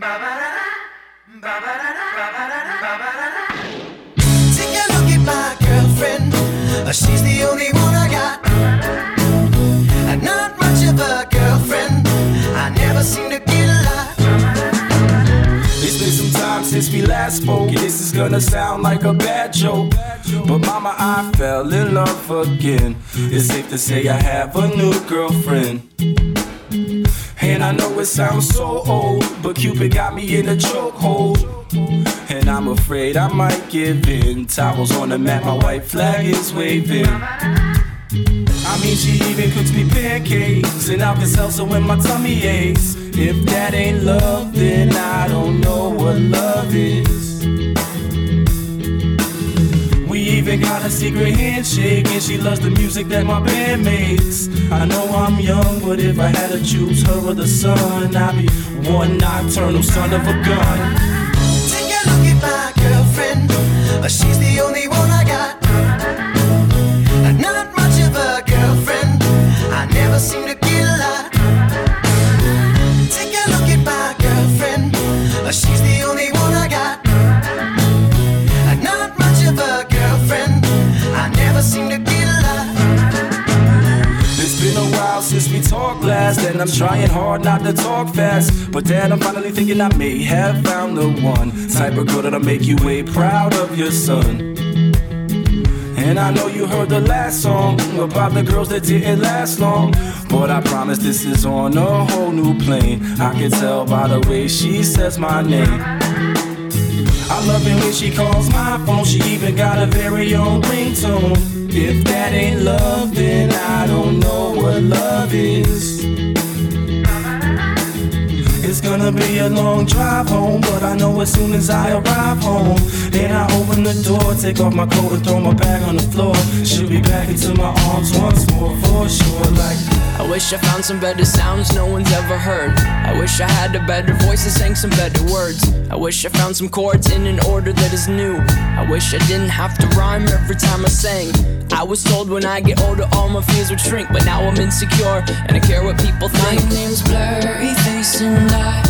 Take a look at my girlfriend. Uh, She's the only one I got. Uh, Not much of a girlfriend. I never seem to get a lot. It's been some time since we last spoke. This is gonna sound like a bad joke. But mama, I fell in love again. It's safe to say I have a new girlfriend. And I know it sounds so old, but Cupid got me in a chokehold. And I'm afraid I might give in. Towels on the mat, my white flag is waving. I mean, she even cooks me pancakes and Alka Seltzer when my tummy aches. If that ain't love, then I don't know what love is. Even got a secret handshake, and she loves the music that my band makes. I know I'm young, but if I had to choose her or the sun, I'd be one nocturnal son of a gun. Take a look at my girlfriend. She's the only one and I'm trying hard not to talk fast. But then I'm finally thinking I may have found the one type of girl that'll make you way proud of your son. And I know you heard the last song about the girls that didn't last long. But I promise this is on a whole new plane. I can tell by the way she says my name. I love it when she calls my phone. She even got a very own ringtone. If that ain't love, then I don't know what love is. It's gonna be a long drive home, but I know as soon as I arrive home, then I open the door, take off my coat and throw my bag on the floor. She'll be back into my arms once more, for sure. Like I wish I found some better sounds no one's ever heard. I wish I had a better voice and sang some better words. I wish I found some chords in an order that is new. I wish I didn't have to rhyme every time I sang. I was told when I get older all my fears would shrink, but now I'm insecure and I care what people think. My name's Blurry Face and I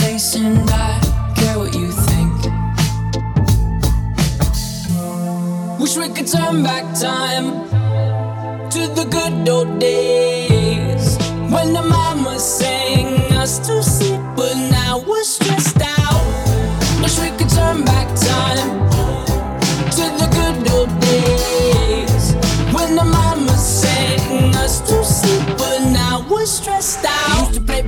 and I care what you think. Wish we could turn back time to the good old days when the mama sang us to sleep, but now we're stressed out. Wish we could turn back time to the good old days when the mama sang us to sleep, but now we're stressed out.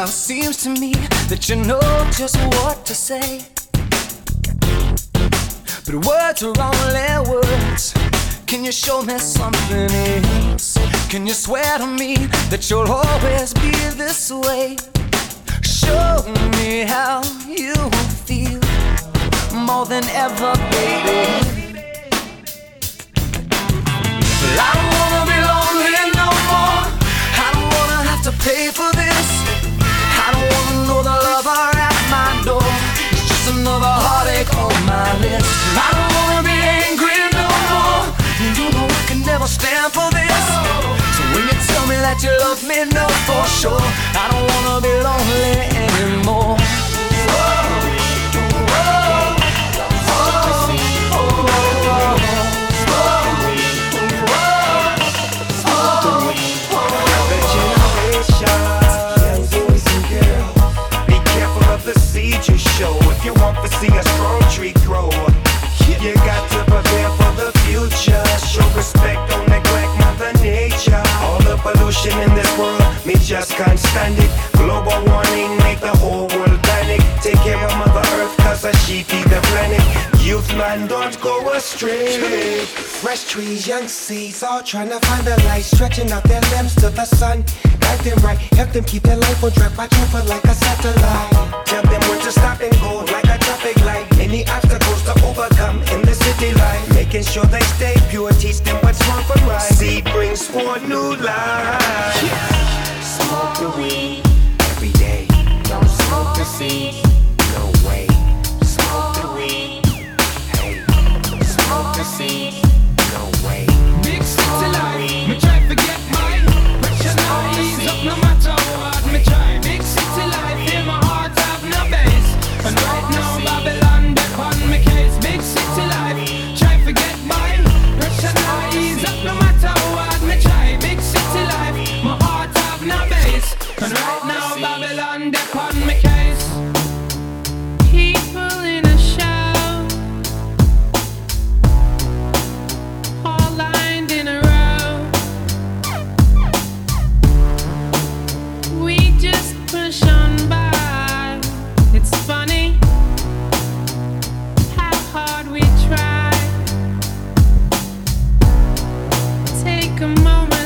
Now it seems to me that you know just what to say. But words are only words. Can you show me something else? Can you swear to me that you'll always be this way? Show me how you feel more than ever, baby. Well, I don't wanna be lonely no more. I don't wanna have to pay for this. I don't wanna know the lover at my door. It's just another heartache on my list. I don't wanna be angry no more. You know I can never stand for this. So when you tell me that you love me, no for sure. I don't wanna be lonely anymore. frustrated. Fresh trees, young seeds, all trying to find the light, stretching out their limbs to the sun. Guide them right, help them keep their life on track, watch over like a satellite. Tell them where to stop and go, like a traffic light. Any obstacles to overcome in the city life, making sure they stay pure, teach them what's wrong for right. Seed brings forth new life. Smoke the weed every day. Don't smoke the seeds. a moment.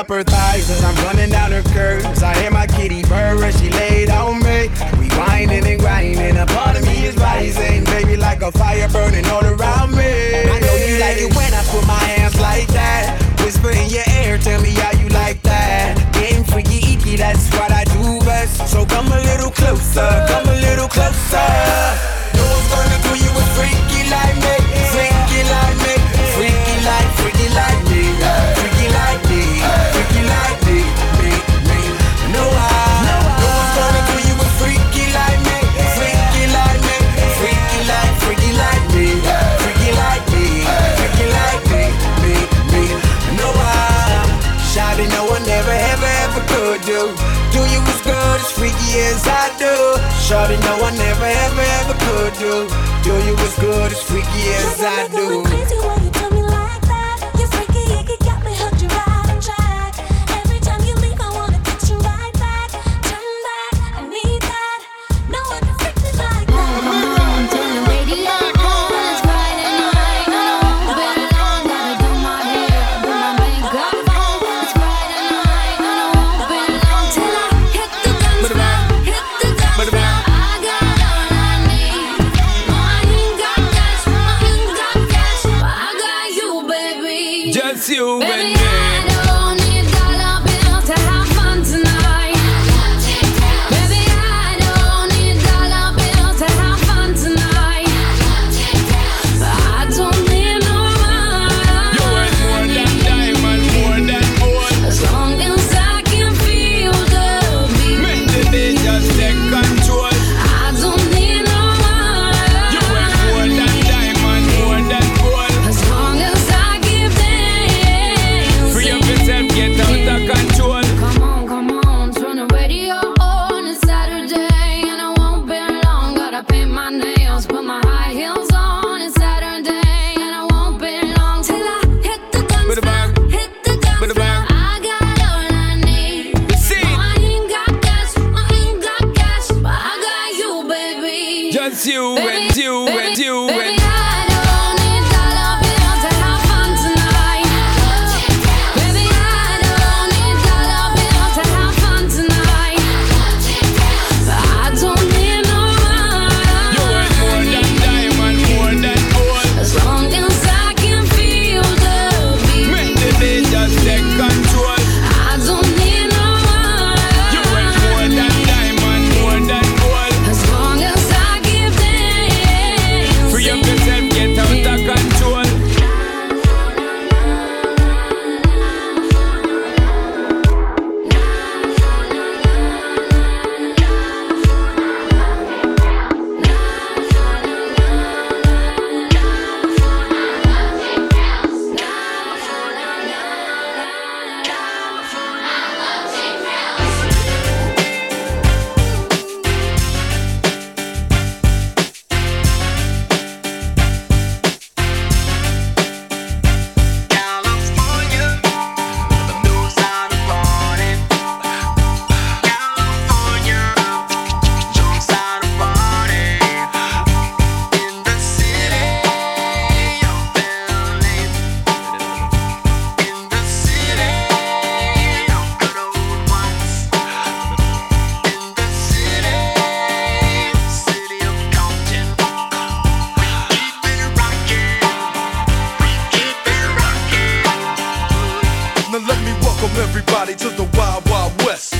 up her thighs as I'm running down her curves. I hear my kitty purr as she laid on me. We whining and grinding, a part of me is rising, baby, like a fire burning all around me. I know you like it when I put my hands like that. Whisper in your ear, tell me how you like that. Getting freaky, eaky, that's what I do best. So come a little closer, come a little closer. No one's gonna do you a freaky like. Gotta know I never, ever, ever could do. Do you as good as freaky as I do.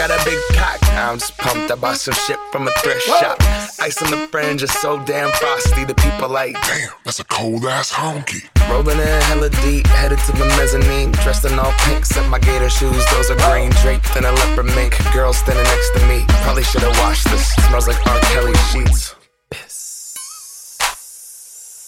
Got a big cock. I'm just pumped. I bought some shit from a thrift shop. Ice on the fringe is so damn frosty. The people like, Damn, that's a cold ass honky. rolling in hella deep, headed to the mezzanine. Dressed in all pink, set my gator shoes. Those are green, draped in a leopard mink. Girl standing next to me. Probably should have washed this. Smells like R. Kelly sheets.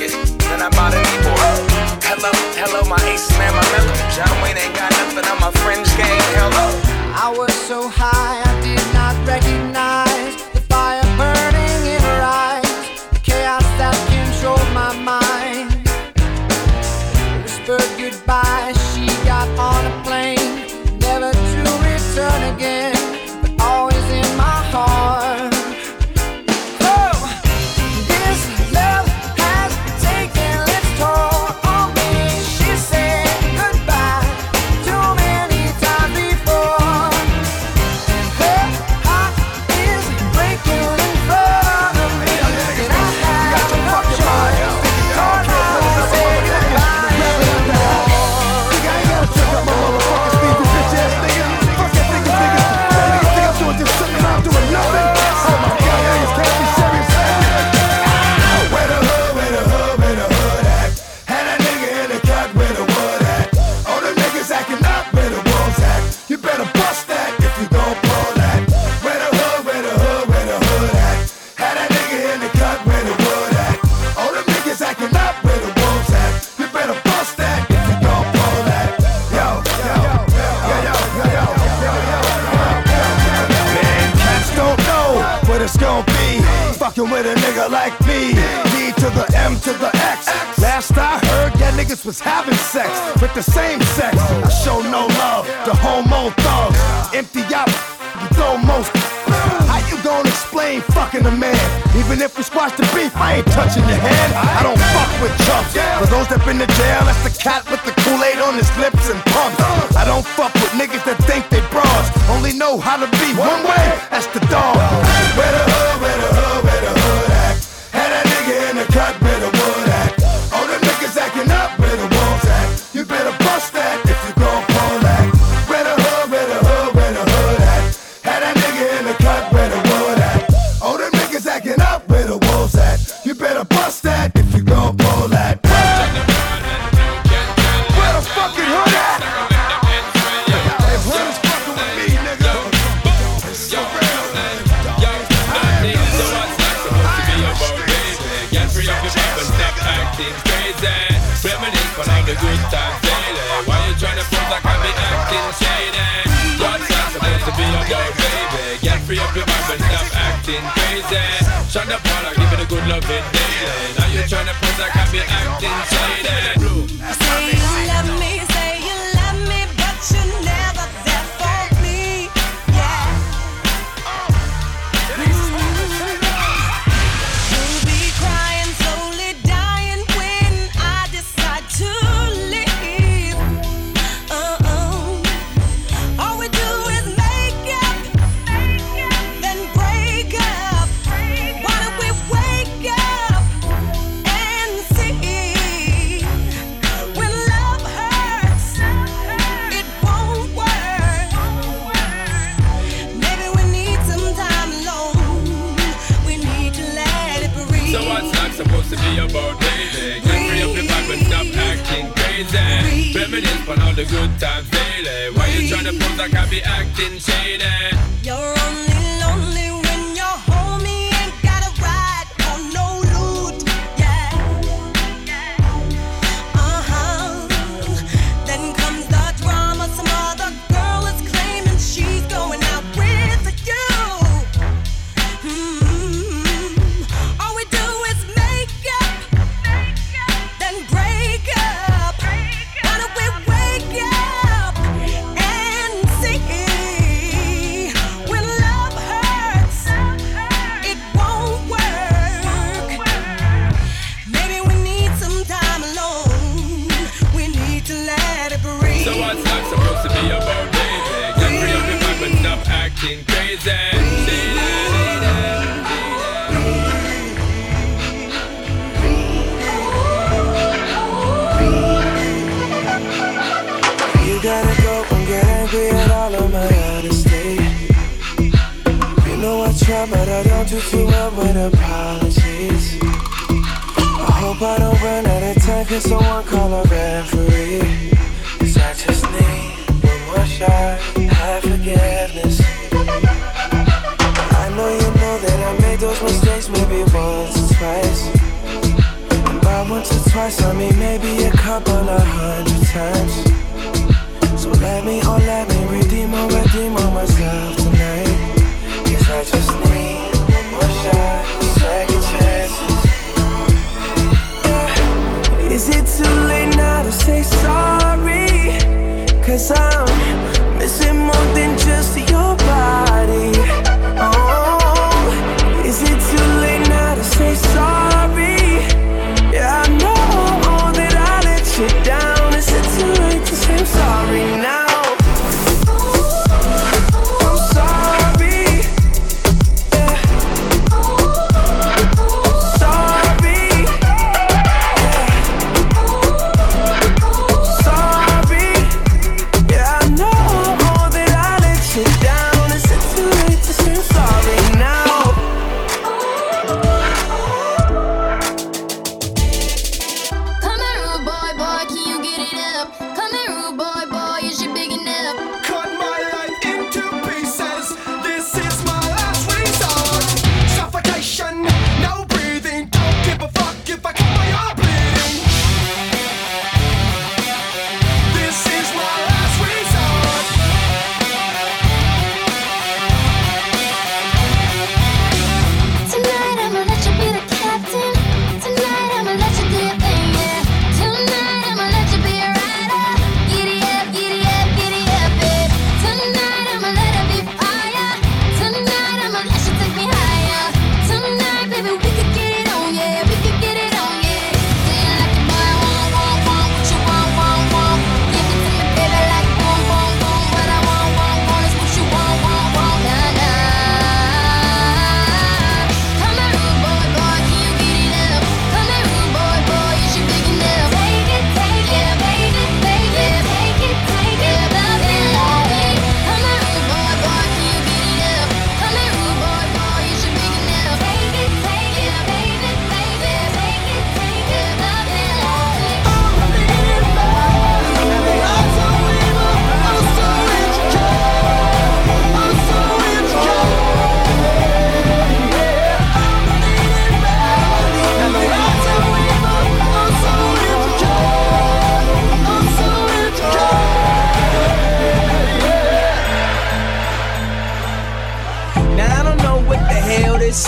blanket. Then I bought a keyboard. Hello, hello, my ace man, my mellow. John Wayne ain't got nothing on my fringe game. Hello. I was so high I did not recognize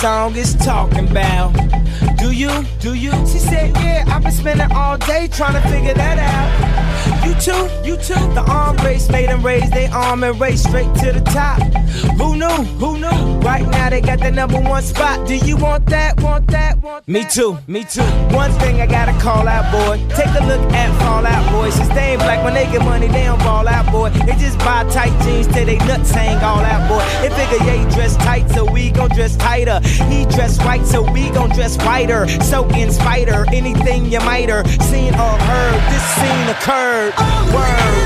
song is talking about. Do you? Do you? She said, Yeah, I've been spending all day trying to figure that out. You too? You too? The arm race made them raise their arm and race straight to the top. Who knew? Who knew? Right now they got the number one spot. Do you want that? Want that? Me too. Me too. One thing I gotta call out, boy. Take a look at Fallout Boy. Since they ain't black, when they get money, they don't fall out, boy. They just buy tight jeans till they nuts hang all out, boy. They figure, yeah, he dress tight, so we gon' dress tighter. He dress white, so we gon' dress whiter. So in spider, anything you might have seen or heard, this scene occurred. Word.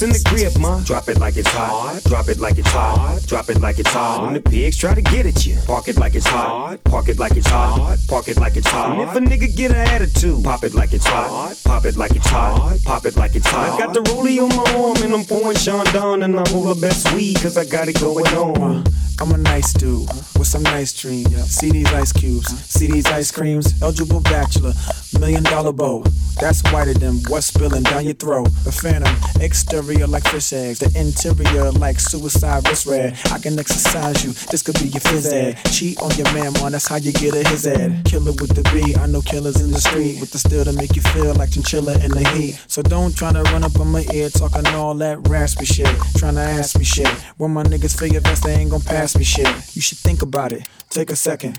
Pimp's in the crib, ma, drop it like it's hot. Drop it like it's hot. Drop it like it's hot. When the pigs try to get at you, park it like it's hot. Park it like it's hot. Park it like it's hot. And if a nigga get an attitude, pop it like it's hot. Pop it like it's hot. Pop it like it's hot. I got the rollie on my arm and I'm pouring Sean down and I'm all the best weed cause I got it going on. Uh, I'm a nice dude with some nice dreams. See these ice cubes, see these ice creams. Eligible bachelor, million dollar bow. That's whiter than what's spilling down your throat. A phantom, exterior like fish eggs, the interior like suicide wrist red. I can exercise you, this could be your phys ed. Cheat on your man, man, that's how you get a his ed. Killer with the B, I know killers in the street with the steel to make you feel like chinchilla in the heat. So don't try to run up on my ear talking all that raspy shit. Trying to ask me shit. When my niggas your vest, they ain't gon' pass me shit. You should think about it, take a second.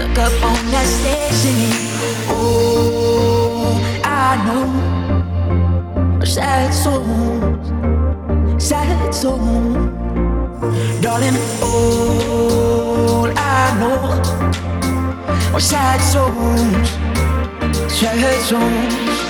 stuck up on that station. Oh, I know sad souls, sad souls, darling. All I know are sad souls, sad souls.